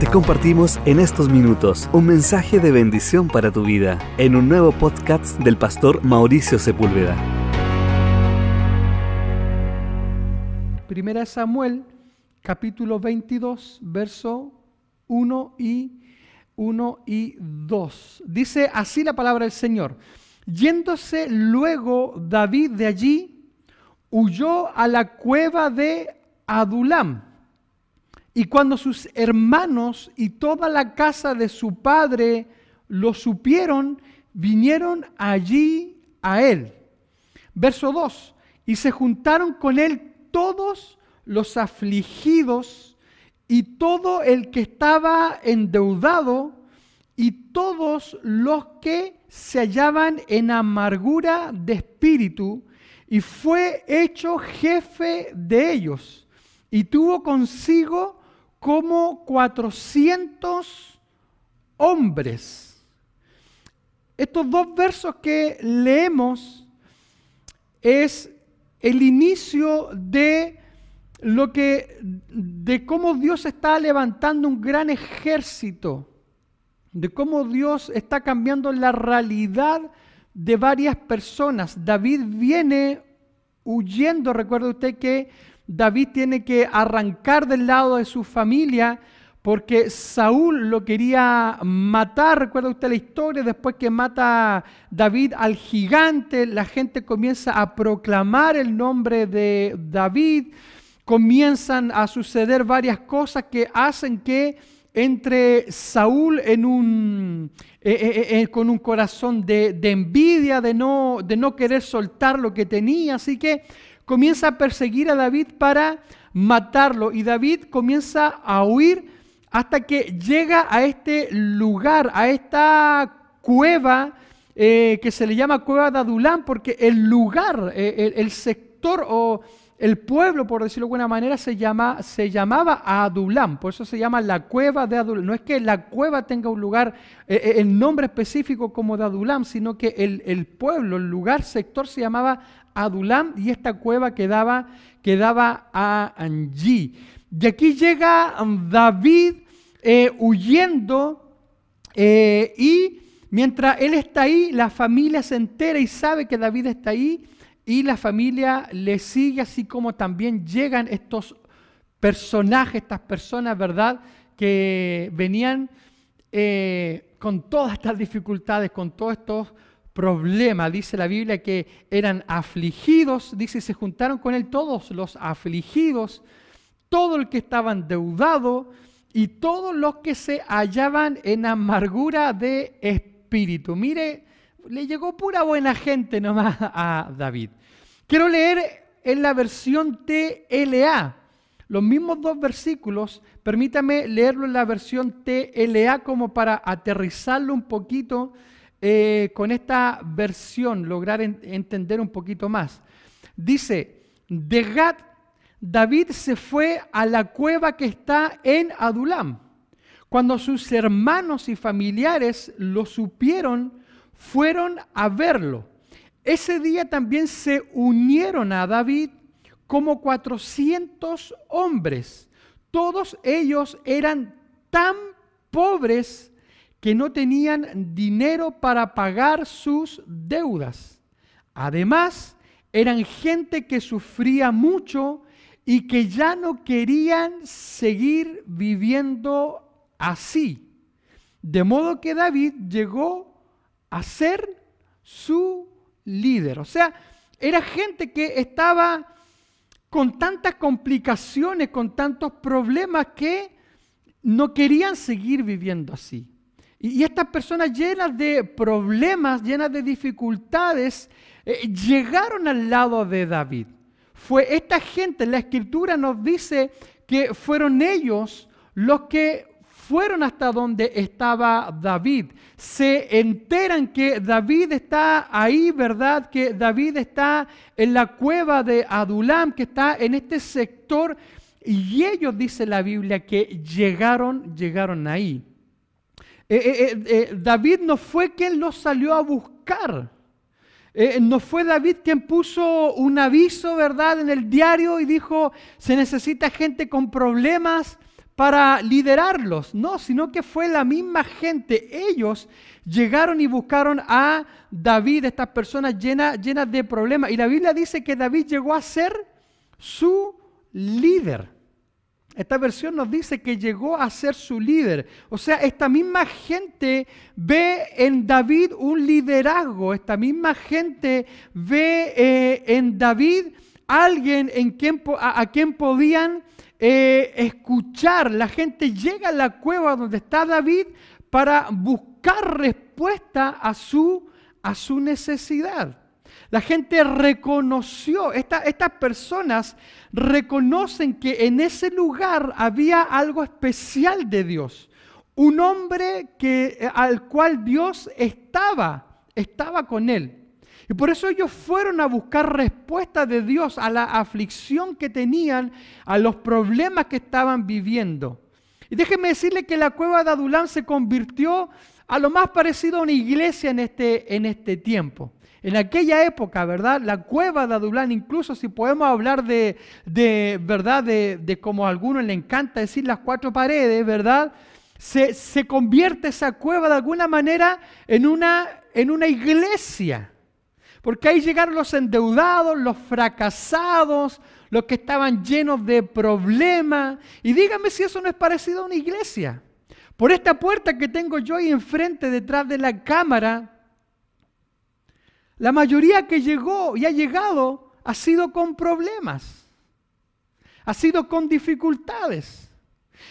Te compartimos en estos minutos un mensaje de bendición para tu vida en un nuevo podcast del pastor Mauricio Sepúlveda. Primera Samuel, capítulo 22, verso 1 y 1 y 2. Dice así la palabra del Señor. Yéndose luego David de allí, huyó a la cueva de Adulam y cuando sus hermanos y toda la casa de su padre lo supieron, vinieron allí a él. Verso 2. Y se juntaron con él todos los afligidos y todo el que estaba endeudado y todos los que se hallaban en amargura de espíritu, y fue hecho jefe de ellos, y tuvo consigo como 400 hombres. Estos dos versos que leemos es el inicio de lo que de cómo Dios está levantando un gran ejército, de cómo Dios está cambiando la realidad de varias personas. David viene huyendo, recuerda usted que David tiene que arrancar del lado de su familia porque Saúl lo quería matar. Recuerda usted la historia, después que mata David al gigante, la gente comienza a proclamar el nombre de David, comienzan a suceder varias cosas que hacen que entre Saúl en un, eh, eh, eh, con un corazón de, de envidia, de no, de no querer soltar lo que tenía. Así que comienza a perseguir a David para matarlo y David comienza a huir hasta que llega a este lugar, a esta cueva eh, que se le llama cueva de Adulán, porque el lugar, eh, el, sector o el pueblo, por decirlo de alguna manera, se, llama, se llamaba Adulán, por eso se llama la cueva de Adulán. No es que la cueva tenga un lugar, eh, el nombre específico como de Adulán, sino que el, pueblo, el lugar, sector se llamaba Adulam y esta cueva quedaba, quedaba allí. De aquí llega David eh, huyendo eh, y mientras él está ahí, la familia se entera y sabe que David está ahí y la familia le sigue, así como también llegan estos personajes, estas personas, ¿verdad? Que venían eh, con todas estas dificultades, con todos estos problema. Dice la Biblia que eran afligidos, dice, se juntaron con él todos los afligidos, todo el que estaba endeudado y todos los que se hallaban en amargura de espíritu. Mire, le llegó pura buena gente nomás a David. Quiero leer en la versión TLA. Los mismos dos versículos, permítame leerlo en la versión TLA como para aterrizarlo un poquito eh, con esta versión lograr entender un poquito más. Dice, de Gad, David se fue a la cueva que está en Adulam. Cuando sus hermanos y familiares lo supieron, fueron a verlo. Ese día también se unieron a David como 400 hombres. Todos ellos eran tan pobres que no tenían dinero para pagar sus deudas. Además, eran gente que sufría mucho y que ya no querían seguir viviendo así. De modo que David llegó a ser su líder. O sea, era gente que estaba con tantas complicaciones, con tantos problemas que no querían seguir viviendo así. Y, estas personas llenas de problemas, llenas de dificultades, eh, llegaron al lado de David. Fue esta gente, la escritura nos dice que fueron ellos los que fueron hasta donde estaba David. Se enteran que David está ahí, ¿verdad? Que David está en la cueva de Adulam, que está en este sector. Y ellos, dice la Biblia, que llegaron, llegaron ahí. Eh, eh, eh, David no fue quien los salió a buscar. no fue David quien puso un aviso, ¿verdad?, en el diario y dijo, se necesita gente con problemas para liderarlos, no, sino que fue la misma gente. Ellos llegaron y buscaron a David, estas personas llenas, de problemas. Y la Biblia dice que David llegó a ser su líder. Esta versión nos dice que llegó a ser su líder. O sea, esta misma gente ve en David un liderazgo. Esta misma gente ve eh, en David alguien en quien, a, quien podían eh, escuchar. La gente llega a la cueva donde está David para buscar respuesta a su, a su necesidad. La gente reconoció, estas personas reconocen que en ese lugar había algo especial de Dios. Un hombre que, al cual Dios estaba, estaba con él. Y por eso ellos fueron a buscar respuesta de Dios a la aflicción que tenían, a los problemas que estaban viviendo. Y déjenme decirle que la cueva de Adulán se convirtió a lo más parecido a una iglesia en este, en este tiempo. En aquella época, ¿verdad? La cueva de Adulán, incluso si podemos hablar de, ¿verdad? De, como a algunos le encanta decir las cuatro paredes, ¿verdad? Se, se convierte esa cueva de alguna manera en una, en una iglesia. Porque ahí llegaron los endeudados, los fracasados, los que estaban llenos de problemas. Y dígame si eso no es parecido a una iglesia. Por esta puerta que tengo yo ahí enfrente, detrás de la cámara, la mayoría que llegó y ha llegado ha sido con problemas, ha sido con dificultades.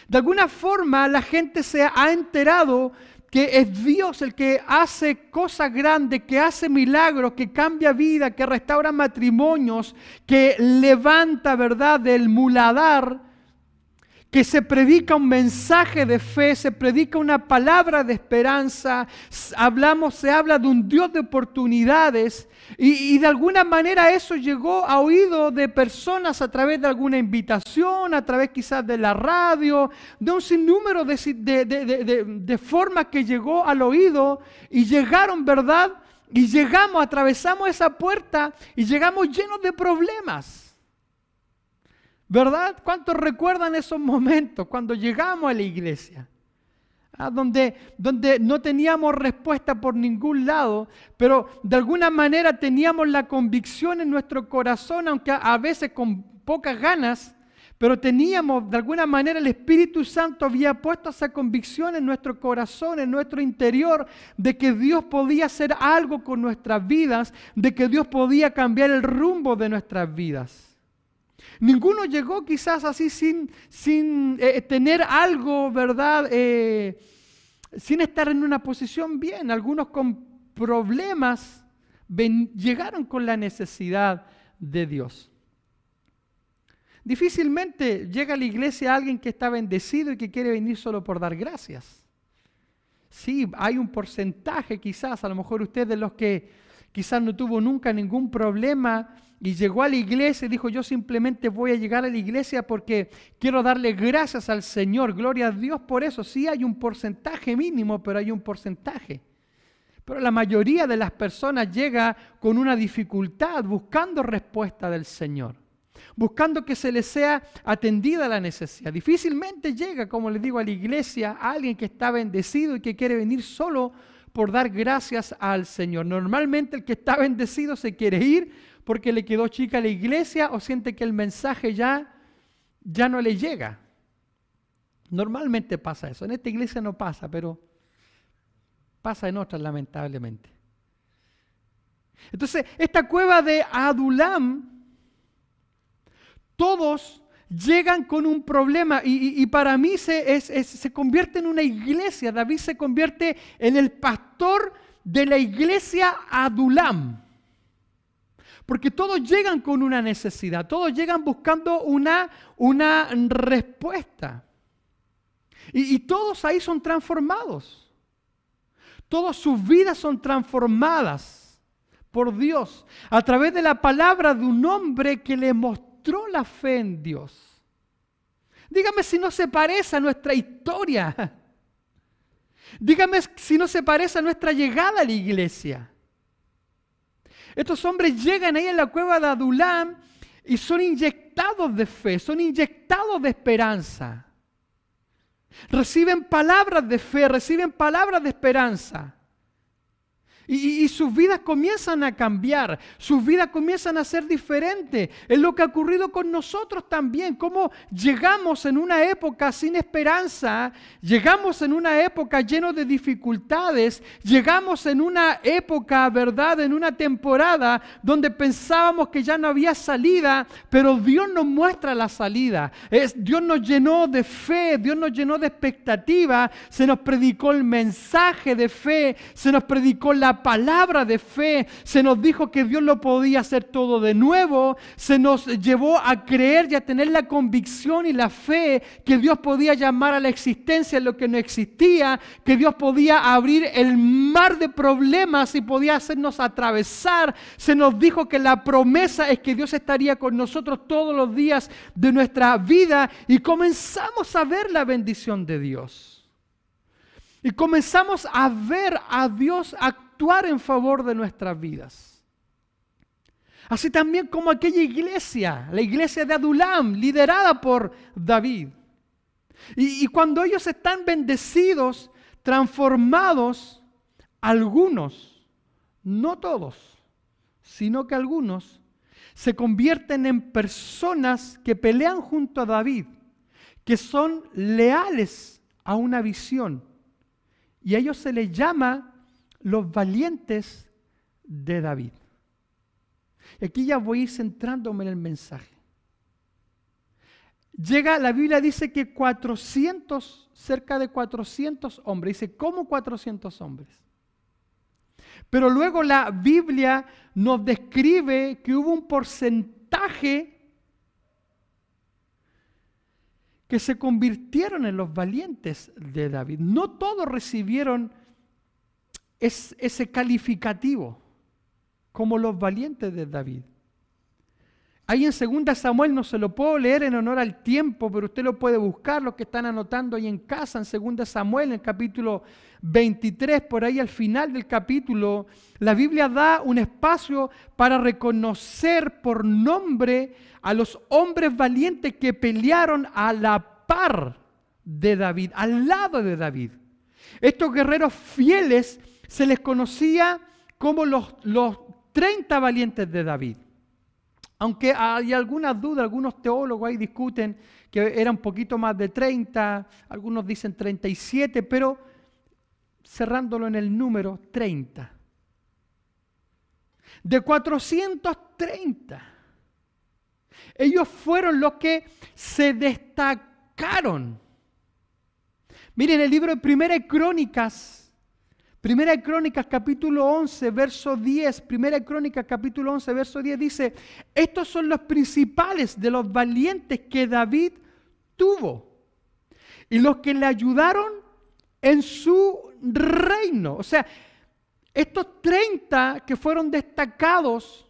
De alguna forma la gente se ha enterado que es Dios el que hace cosas grandes, que hace milagros, que cambia vida, que restaura matrimonios, que levanta, ¿verdad?, del muladar que se predica un mensaje de fe, se predica una palabra de esperanza, hablamos, se habla de un Dios de oportunidades y, de alguna manera eso llegó a oído de personas a través de alguna invitación, a través quizás de la radio, de un sinnúmero de, de formas que llegó al oído y llegaron, ¿verdad? Y llegamos, atravesamos esa puerta y llegamos llenos de problemas. ¿Verdad? ¿Cuántos recuerdan esos momentos cuando llegamos a la iglesia? Ah, donde, donde no teníamos respuesta por ningún lado, pero de alguna manera teníamos la convicción en nuestro corazón, aunque a veces con pocas ganas, pero teníamos, de alguna manera, el Espíritu Santo había puesto esa convicción en nuestro corazón, en nuestro interior, de que Dios podía hacer algo con nuestras vidas, de que Dios podía cambiar el rumbo de nuestras vidas. Ninguno llegó quizás así sin, sin eh, tener algo, ¿verdad? Eh, sin estar en una posición bien. Algunos con problemas llegaron con la necesidad de Dios. Difícilmente llega a la iglesia alguien que está bendecido y que quiere venir solo por dar gracias. Sí, hay un porcentaje quizás, a lo mejor usted de los que quizás no tuvo nunca ningún problema y llegó a la iglesia y dijo, yo simplemente voy a llegar a la iglesia porque quiero darle gracias al Señor, gloria a Dios por eso. Sí hay un porcentaje mínimo, pero hay un porcentaje. Pero la mayoría de las personas llega con una dificultad buscando respuesta del Señor, buscando que se les sea atendida la necesidad. Difícilmente llega, como les digo, a la iglesia alguien que está bendecido y que quiere venir solo por dar gracias al Señor. Normalmente el que está bendecido se quiere ir porque le quedó chica la iglesia o siente que el mensaje ya, ya no le llega. Normalmente pasa eso. En esta iglesia no pasa, pero pasa en otras lamentablemente. Entonces, esta cueva de Adulam, todos llegan con un problema y, para mí se, se convierte en una iglesia. David se convierte en el pastor de la iglesia Adulam. Porque todos llegan con una necesidad, todos llegan buscando una, una respuesta. Y, y todos ahí son transformados. Todas sus vidas son transformadas por Dios a través de la palabra de un hombre que le mostró la fe en Dios. Dígame si no se parece a nuestra historia. Dígame si no se parece a nuestra llegada a la iglesia. Estos hombres llegan ahí en la cueva de Adulam y son inyectados de fe, son inyectados de esperanza. Reciben palabras de fe, reciben palabras de esperanza. Y, sus vidas comienzan a cambiar, sus vidas comienzan a ser diferentes. Es lo que ha ocurrido con nosotros también, cómo llegamos en una época sin esperanza, llegamos en una época lleno de dificultades, llegamos en una época, ¿verdad? En una temporada donde pensábamos que ya no había salida, pero Dios nos muestra la salida. Dios nos llenó de fe, Dios nos llenó de expectativa, se nos predicó el mensaje de fe, se nos predicó la palabra de fe, se nos dijo que Dios lo podía hacer todo de nuevo, se nos llevó a creer y a tener la convicción y la fe que Dios podía llamar a la existencia lo que no existía, que Dios podía abrir el mar de problemas y podía hacernos atravesar. Se nos dijo que la promesa es que Dios estaría con nosotros todos los días de nuestra vida y comenzamos a ver la bendición de Dios. Y comenzamos a ver a Dios actuar en favor de nuestras vidas. Así también como aquella iglesia, la iglesia de Adulam, liderada por David. Y, y cuando ellos están bendecidos, transformados, algunos, no todos, sino que algunos, se convierten en personas que pelean junto a David, que son leales a una visión y a ellos se les llama los valientes de David. Aquí ya voy a ir centrándome en el mensaje. Llega, la Biblia dice que 400, cerca de 400 hombres. Dice, ¿cómo 400 hombres? Pero luego la Biblia nos describe que hubo un porcentaje que se convirtieron en los valientes de David. No todos recibieron ese calificativo como los valientes de David. Ahí en 2 Samuel no se lo puedo leer en honor al tiempo, pero usted lo puede buscar, los que están anotando ahí en casa, en 2 Samuel, en el capítulo 23, por ahí al final del capítulo, la Biblia da un espacio para reconocer por nombre a los hombres valientes que pelearon a la par de David, al lado de David. Estos guerreros fieles se les conocía como los, los 30 valientes de David. Aunque hay algunas dudas, algunos teólogos ahí discuten que era un poquito más de 30, algunos dicen 37, pero cerrándolo en el número 30. De 430 ellos fueron los que se destacaron. Miren el libro de Primera Crónicas, Primera de Crónicas capítulo 11, verso 10, Primera de Crónicas capítulo 11, verso 10 dice, estos son los principales de los valientes que David tuvo y los que le ayudaron en su reino. O sea, estos 30 que fueron destacados,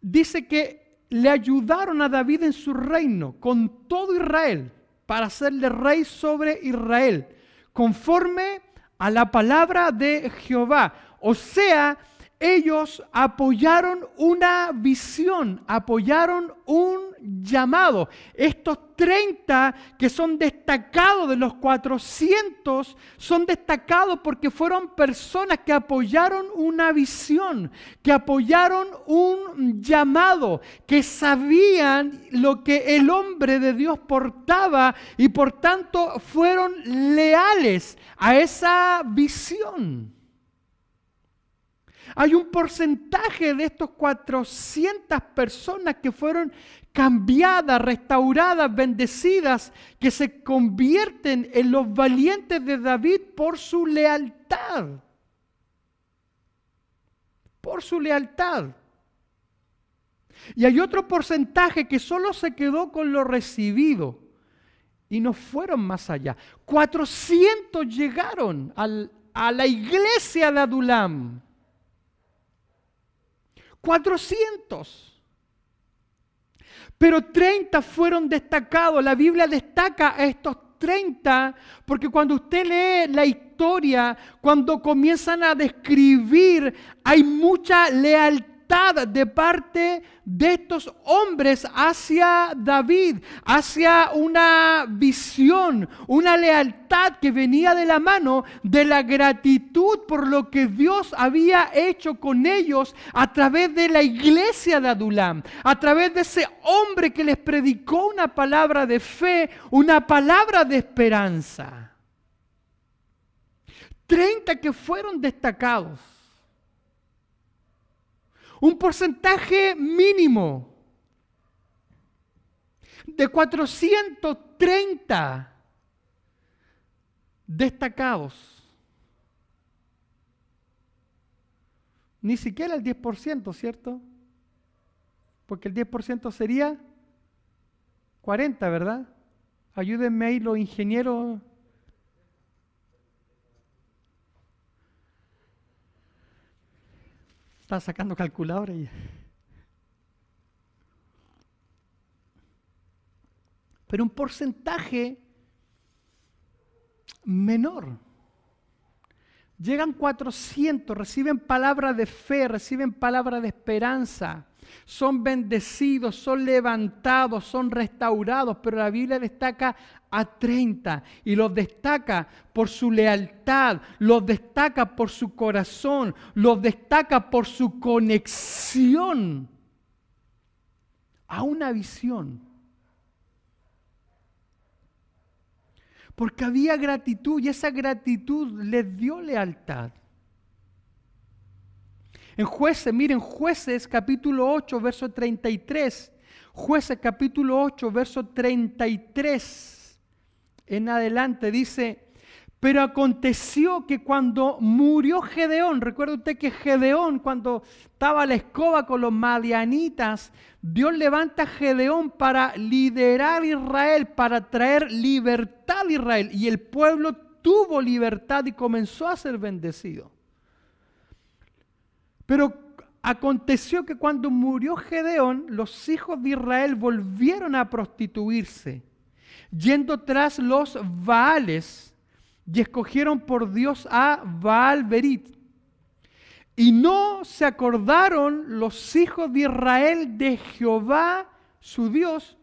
dice que le ayudaron a David en su reino con todo Israel para hacerle rey sobre Israel, conforme a la palabra de Jehová. O sea, ellos apoyaron una visión, apoyaron un llamado. Estos 30 que son destacados de los 400 son destacados porque fueron personas que apoyaron una visión, que apoyaron un llamado, que sabían lo que el hombre de Dios portaba y por tanto fueron leales a esa visión. Hay un porcentaje de estos 400 personas que fueron cambiadas, restauradas, bendecidas, que se convierten en los valientes de David por su lealtad. Por su lealtad. Y hay otro porcentaje que solo se quedó con lo recibido y no fueron más allá. 400 llegaron a la iglesia de Adulam 400. Pero 30 fueron destacados. La Biblia destaca a estos 30 porque cuando usted lee la historia, cuando comienzan a describir, hay mucha lealtad de parte de estos hombres hacia David, hacia una visión, una lealtad que venía de la mano de la gratitud por lo que Dios había hecho con ellos a través de la iglesia de Adulam, a través de ese hombre que les predicó una palabra de fe, una palabra de esperanza. 30 que fueron destacados. Un porcentaje mínimo de 430 destacados. Ni siquiera el 10%, ¿cierto? Porque el 10% sería 40, ¿verdad? Ayúdenme ahí los ingenieros Está sacando calculadora y... Pero un porcentaje menor. Llegan 400, reciben palabra de fe, reciben palabra de esperanza, son bendecidos, son levantados, son restaurados, pero la Biblia destaca a 30 y los destaca por su lealtad, los destaca por su corazón, los destaca por su conexión a una visión. Porque había gratitud y esa gratitud les dio lealtad. En jueces, miren, jueces capítulo 8, verso 33. Jueces capítulo 8, verso 33 en adelante dice, pero aconteció que cuando murió Gedeón, recuerda usted que Gedeón, cuando estaba a la escoba con los madianitas, Dios levanta a Gedeón para liderar Israel, para traer libertad a Israel. Y el pueblo tuvo libertad y comenzó a ser bendecido. Pero aconteció que cuando murió Gedeón, los hijos de Israel volvieron a prostituirse yendo tras los Baales, y escogieron por Dios a Baal Berit. Y no se acordaron los hijos de Israel de Jehová, su Dios,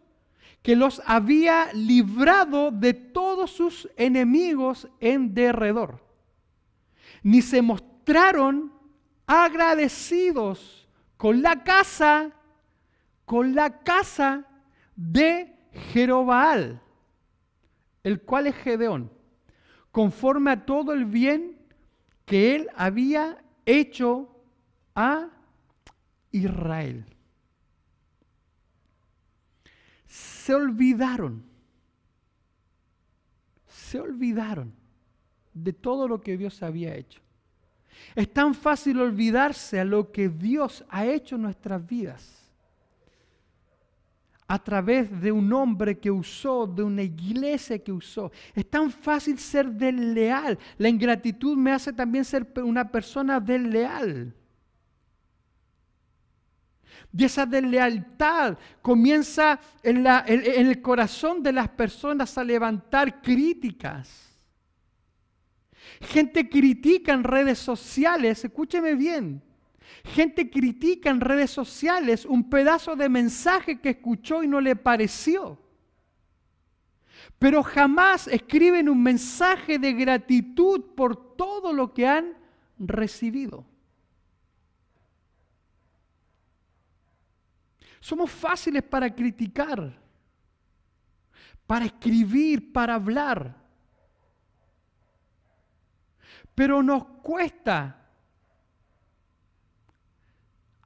que los había librado de todos sus enemigos en derredor. Ni se mostraron agradecidos con la casa, con la casa de Jerobaal el cual es Gedeón, conforme a todo el bien que él había hecho a Israel. Se olvidaron, se olvidaron de todo lo que Dios había hecho. Es tan fácil olvidarse a lo que Dios ha hecho en nuestras vidas a través de un hombre que usó, de una iglesia que usó. Es tan fácil ser desleal. La ingratitud me hace también ser una persona desleal. Y esa deslealtad comienza en, el corazón de las personas a levantar críticas. Gente critica en redes sociales, escúcheme bien, Gente critica en redes sociales un pedazo de mensaje que escuchó y no le pareció. Pero jamás escriben un mensaje de gratitud por todo lo que han recibido. Somos fáciles para criticar, para escribir, para hablar. Pero nos cuesta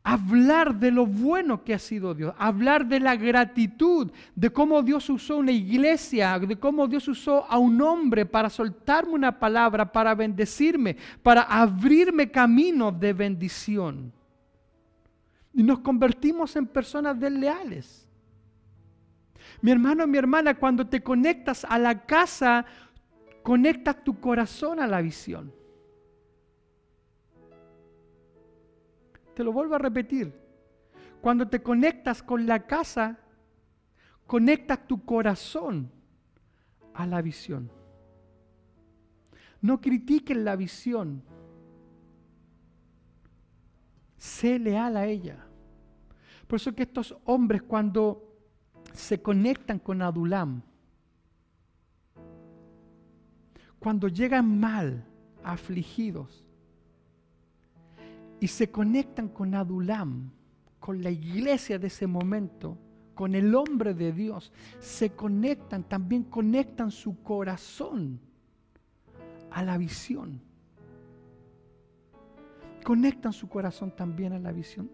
hablar de lo bueno que ha sido Dios, hablar de la gratitud, de cómo Dios usó una iglesia, de cómo Dios usó a un hombre para soltarme una palabra, para bendecirme, para abrirme caminos de bendición. Y nos convertimos en personas desleales. Mi hermano, mi hermana, cuando te conectas a la casa, conectas tu corazón a la visión. Te lo vuelvo a repetir. Cuando te conectas con la casa, conectas tu corazón a la visión. No critiquen la visión. sé leal a ella. Por eso que estos hombres cuando se conectan con Adulam, cuando llegan mal, afligidos, y se conectan con Adulam, con la iglesia de ese momento, con el hombre de Dios, se conectan, también conectan su corazón a la visión. Conectan su corazón también a la visión.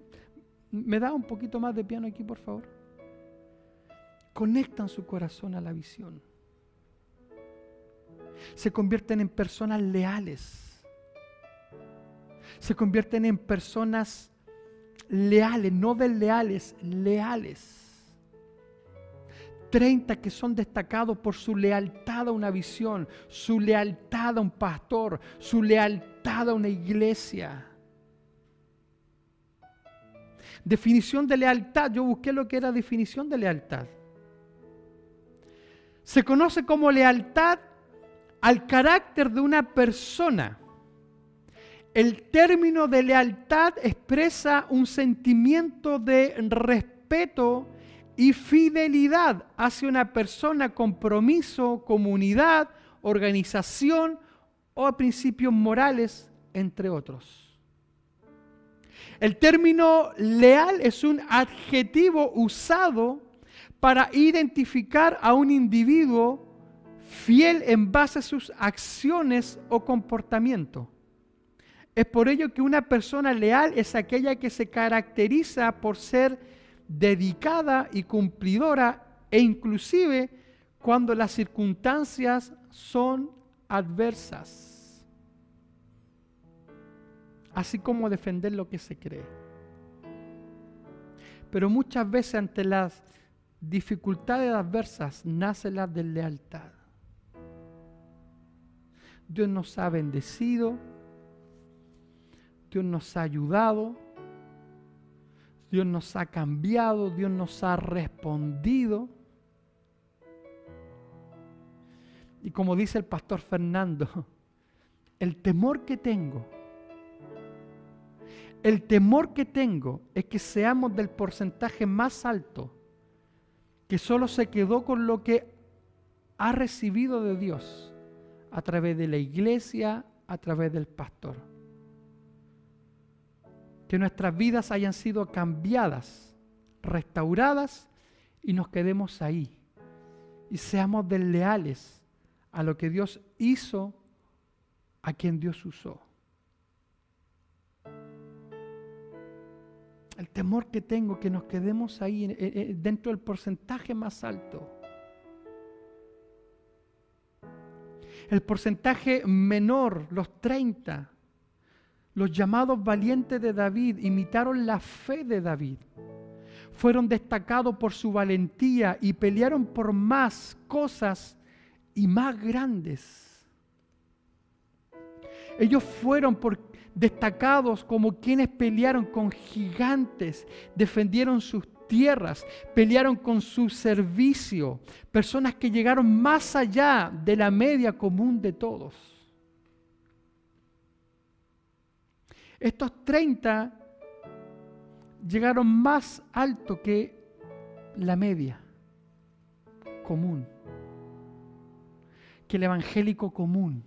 ¿Me da un poquito más de piano aquí, por favor? Conectan su corazón a la visión. Se convierten en personas leales. Se convierten en personas leales, no desleales, leales. 30 que son destacados por su lealtad a una visión, su lealtad a un pastor, su lealtad a una iglesia. Definición de lealtad, yo busqué lo que era definición de lealtad. Se conoce como lealtad al carácter de una persona. El término de lealtad expresa un sentimiento de respeto y fidelidad hacia una persona, compromiso, comunidad, organización o principios morales, entre otros. El término leal es un adjetivo usado para identificar a un individuo fiel en base a sus acciones o comportamiento. Es por ello que una persona leal es aquella que se caracteriza por ser dedicada y cumplidora e inclusive cuando las circunstancias son adversas. Así como defender lo que se cree. Pero muchas veces ante las dificultades adversas nace la deslealtad. Dios nos ha bendecido, Dios nos ha ayudado, Dios nos ha cambiado, Dios nos ha respondido. Y como dice el pastor Fernando, el temor que tengo, el temor que tengo es que seamos del porcentaje más alto, que solo se quedó con lo que ha recibido de Dios a través de la iglesia, a través del pastor. Que nuestras vidas hayan sido cambiadas, restauradas y nos quedemos ahí. Y seamos desleales a lo que Dios hizo, a quien Dios usó. El temor que tengo que nos quedemos ahí dentro del porcentaje más alto. El porcentaje menor, los 30, los llamados valientes de David imitaron la fe de David. Fueron destacados por su valentía y pelearon por más cosas y más grandes. Ellos fueron por, destacados como quienes pelearon con gigantes, defendieron sus tierras, pelearon con su servicio, personas que llegaron más allá de la media común de todos. Estos 30 llegaron más alto que la media común, que el evangélico común,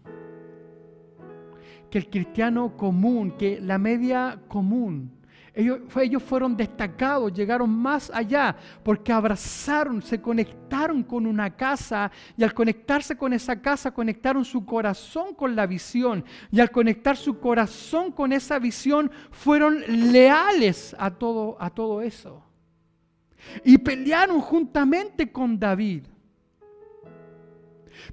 que el cristiano común, que la media común. Ellos, ellos, fueron destacados, llegaron más allá, porque abrazaron, se conectaron con una casa y al conectarse con esa casa conectaron su corazón con la visión y al conectar su corazón con esa visión fueron leales a todo, a todo eso. Y pelearon juntamente con David.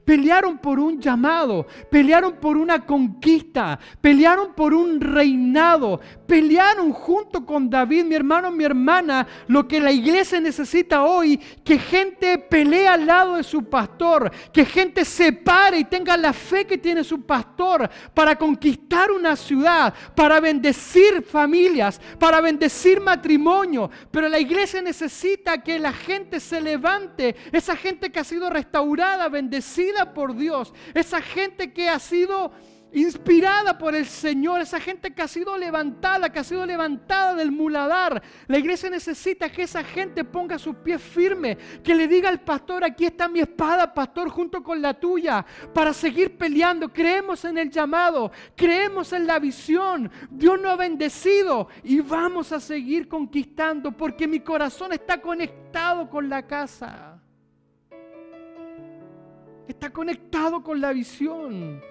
Pelearon por un llamado, pelearon por una conquista, pelearon por un reinado, pelearon junto con David, mi hermano, mi hermana, lo que la iglesia necesita hoy, que gente pelee al lado de su pastor, que gente se pare y tenga la fe que tiene su pastor para conquistar una ciudad, para bendecir familias, para bendecir matrimonio. Pero la iglesia necesita que la gente se levante, esa gente que ha sido restaurada, bendecida por Dios, esa gente que ha sido inspirada por el Señor, esa gente que ha sido levantada, que ha sido levantada del muladar. La iglesia necesita que esa gente ponga sus pies firmes, que le diga al pastor, aquí está mi espada, pastor, junto con la tuya, para seguir peleando. Creemos en el llamado, creemos en la visión. Dios nos ha bendecido y vamos a seguir conquistando porque mi corazón está conectado con la casa. Está conectado con la visión.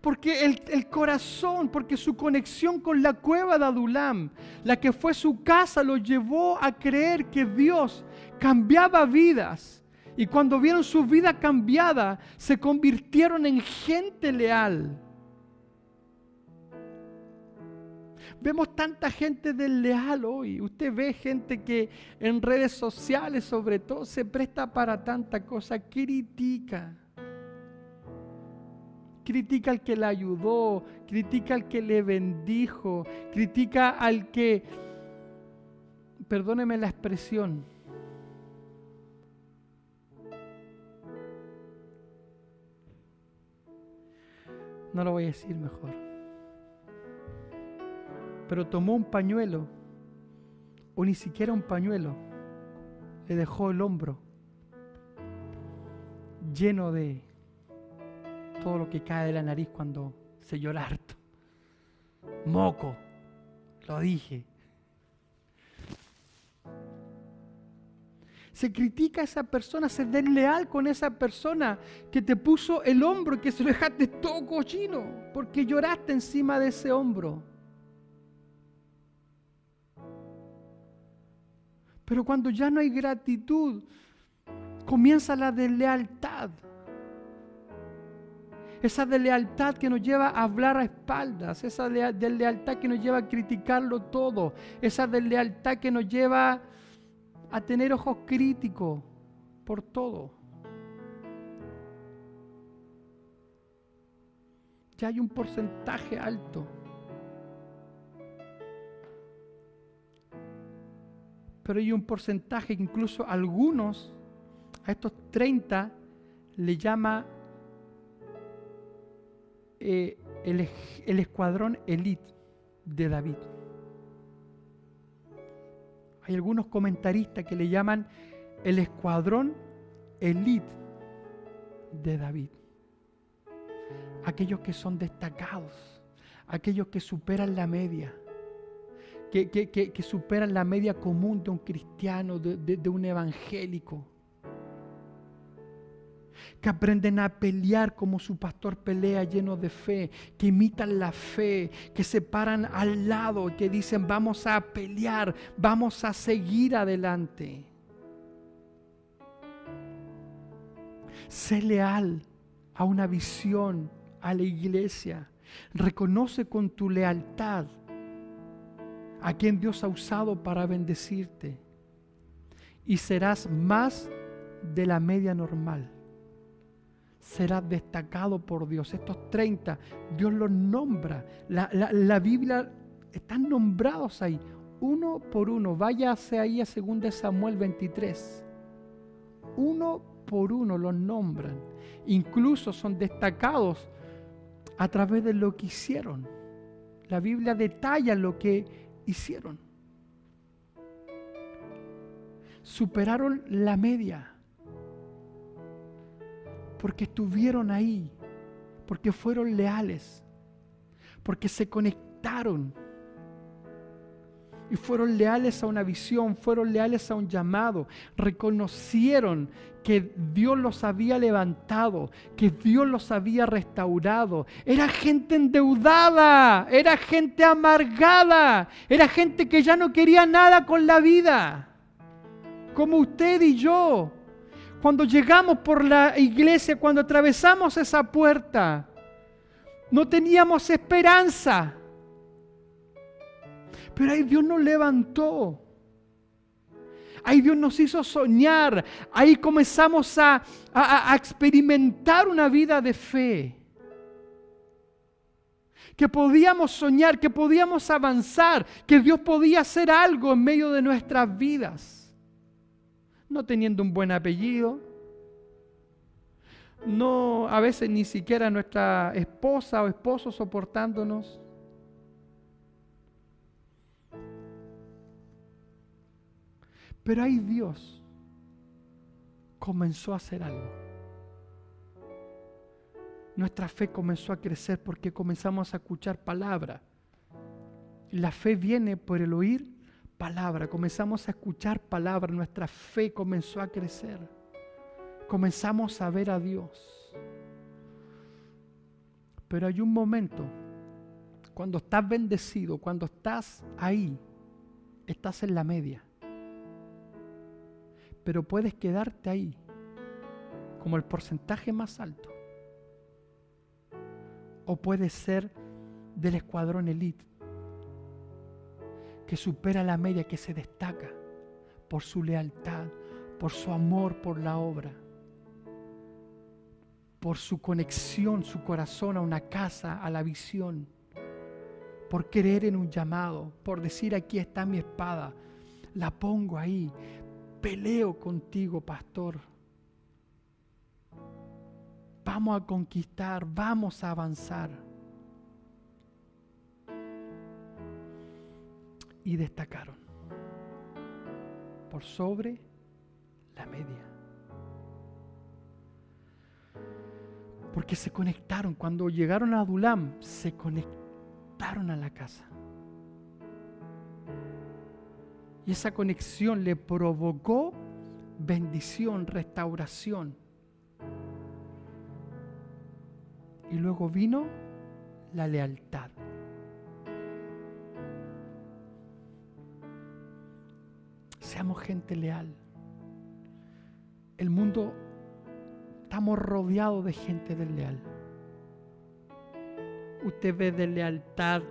Porque el, corazón, porque su conexión con la cueva de Adulam, la que fue su casa, lo llevó a creer que Dios cambiaba vidas. Y cuando vieron su vida cambiada, se convirtieron en gente leal. Vemos tanta gente desleal hoy. Usted ve gente que en redes sociales sobre todo se presta para tanta cosa, critica. Critica al que le ayudó, critica al que le bendijo, critica al que, perdóneme la expresión, no lo voy a decir mejor, pero tomó un pañuelo, o ni siquiera un pañuelo, le dejó el hombro lleno de todo lo que cae de la nariz cuando se llora harto. Moco, lo dije. Se critica a esa persona, se desleal con esa persona que te puso el hombro y que se lo dejaste todo cochino porque lloraste encima de ese hombro. Pero cuando ya no hay gratitud, comienza la deslealtad. Esa deslealtad que nos lleva a hablar a espaldas, esa deslealtad que nos lleva a criticarlo todo, esa deslealtad que nos lleva a tener ojos críticos por todo. Ya hay un porcentaje alto. Pero hay un porcentaje incluso algunos, a estos 30, le llama eh, el, escuadrón elite de David. Hay algunos comentaristas que le llaman el escuadrón elite de David. Aquellos que son destacados, aquellos que superan la media, que, superan la media común de un cristiano, de un evangélico que aprenden a pelear como su pastor pelea lleno de fe, que imitan la fe, que se paran al lado, que dicen vamos a pelear, vamos a seguir adelante. Sé leal a una visión, a la iglesia. Reconoce con tu lealtad a quien Dios ha usado para bendecirte y serás más de la media normal será destacado por Dios. Estos 30, Dios los nombra. La, Biblia, están nombrados ahí, uno por uno. Váyase ahí a 2 Samuel 23. Uno por uno los nombran. Incluso son destacados a través de lo que hicieron. La Biblia detalla lo que hicieron. Superaron la media porque estuvieron ahí, porque fueron leales, porque se conectaron y fueron leales a una visión, fueron leales a un llamado, reconocieron que Dios los había levantado, que Dios los había restaurado. Era gente endeudada, era gente amargada, era gente que ya no quería nada con la vida, como usted y yo. Cuando llegamos por la iglesia, cuando atravesamos esa puerta, no teníamos esperanza. Pero ahí Dios nos levantó. Ahí Dios nos hizo soñar. Ahí comenzamos a, a, experimentar una vida de fe. Que podíamos soñar, que podíamos avanzar, que Dios podía hacer algo en medio de nuestras vidas no teniendo un buen apellido, no a veces ni siquiera nuestra esposa o esposo soportándonos. Pero ahí Dios comenzó a hacer algo. Nuestra fe comenzó a crecer porque comenzamos a escuchar palabra. La fe viene por el oír palabra. Comenzamos a escuchar palabra. Nuestra fe comenzó a crecer. Comenzamos a ver a Dios. Pero hay un momento, cuando estás bendecido, cuando estás ahí, estás en la media pero puedes quedarte ahí como el porcentaje más alto. O puedes ser del escuadrón elite, que supera la media, que se destaca por su lealtad, por su amor por la obra, por su conexión, su corazón a una casa, a la visión, por creer en un llamado, por decir aquí está mi espada, la pongo ahí, peleo contigo, pastor. Vamos a conquistar, vamos a avanzar. Y destacaron por sobre la media. Porque se conectaron. Cuando llegaron a Adulam, se conectaron a la casa. Y esa conexión le provocó bendición, restauración. Y luego vino la lealtad. Seamos gente leal. El mundo, estamos rodeados de gente desleal. Usted ve de lealtad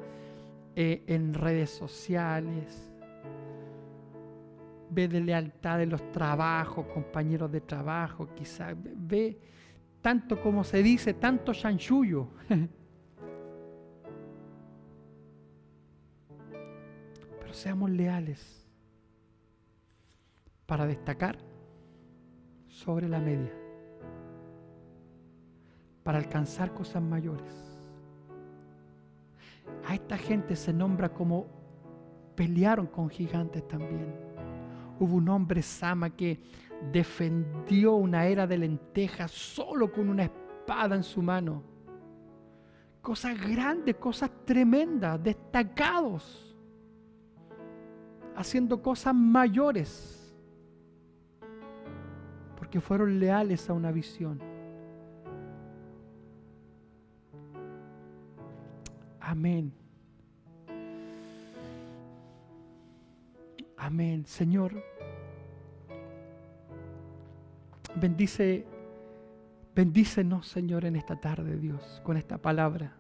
eh, en redes sociales, ve de lealtad de los trabajos, compañeros de trabajo, quizás ve tanto como se dice, tanto chanchullo. Pero seamos leales para destacar sobre la media, para alcanzar cosas mayores. A esta gente se nombra como pelearon con gigantes también Hubo un hombre Sama que defendió una era de lentejas solo con una espada en su mano. Cosas grandes, cosas tremendas, destacados, haciendo cosas mayores, porque fueron leales a una visión. Amén. Amén. Señor, bendice, bendícenos, Señor, en esta tarde, Dios, con esta palabra.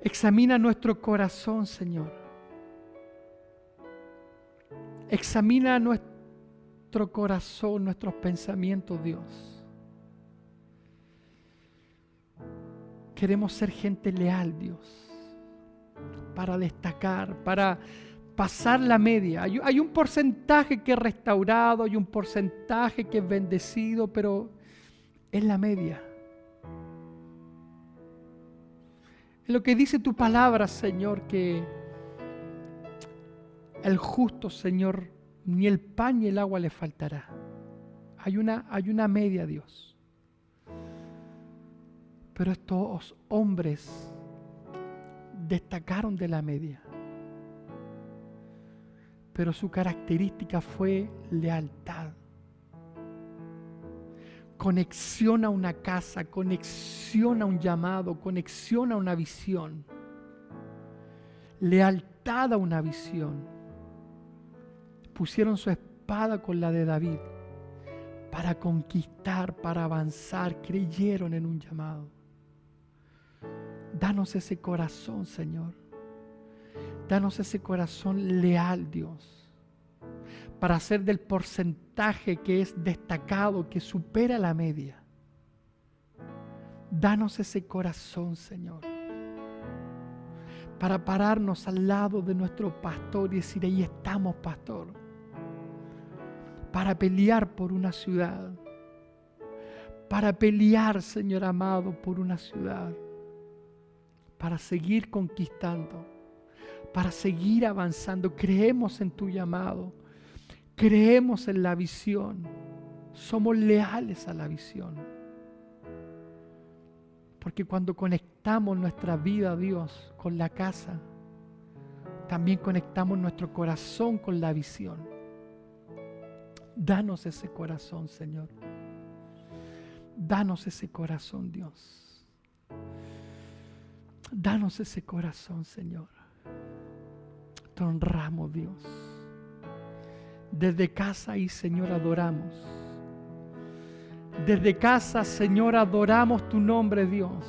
Examina nuestro corazón, Señor. Examina nuestro corazón, nuestros pensamientos, Dios. Queremos ser gente leal, Dios para destacar, para pasar la media. Hay, un porcentaje que es restaurado, hay un porcentaje que es bendecido, pero es la media. Es lo que dice tu palabra, Señor, que el justo, Señor, ni el pan ni el agua le faltará. Hay una, hay una media, Dios. Pero estos hombres destacaron de la media. Pero su característica fue lealtad. Conexión a una casa, conexión a un llamado, conexión a una visión. Lealtad a una visión. Pusieron su espada con la de David para conquistar, para avanzar, creyeron en un llamado. Danos ese corazón, Señor. Danos ese corazón leal, Dios, para hacer del porcentaje que es destacado, que supera la media. Danos ese corazón, Señor, para pararnos al lado de nuestro pastor y decir, ahí estamos, pastor para pelear por una ciudad, para pelear, Señor amado, por una ciudad, para seguir conquistando, para seguir avanzando. Creemos en tu llamado, creemos en la visión, somos leales a la visión. Porque cuando conectamos nuestra vida a Dios con la casa, también conectamos nuestro corazón con la visión. Danos ese corazón, Señor. Danos ese corazón, Dios. Danos ese corazón, Señor. Te honramos, Dios. Desde casa y Señor adoramos. Desde casa, Señor, adoramos tu nombre, Dios.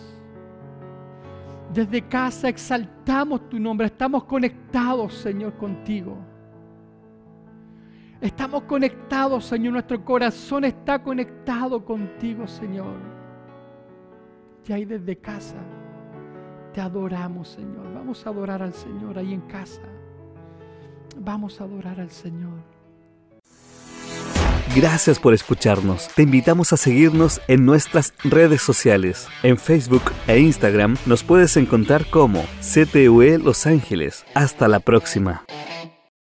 Desde casa exaltamos tu nombre. Estamos conectados, Señor, contigo. Estamos conectados, Señor. Nuestro corazón está conectado contigo, Señor. Y ahí desde casa te adoramos, Señor. Vamos a adorar al Señor ahí en casa. Vamos a adorar al Señor. Gracias por escucharnos. Te invitamos a seguirnos en nuestras redes sociales. En Facebook e Instagram nos puedes encontrar como CTUE Los Ángeles. Hasta la próxima.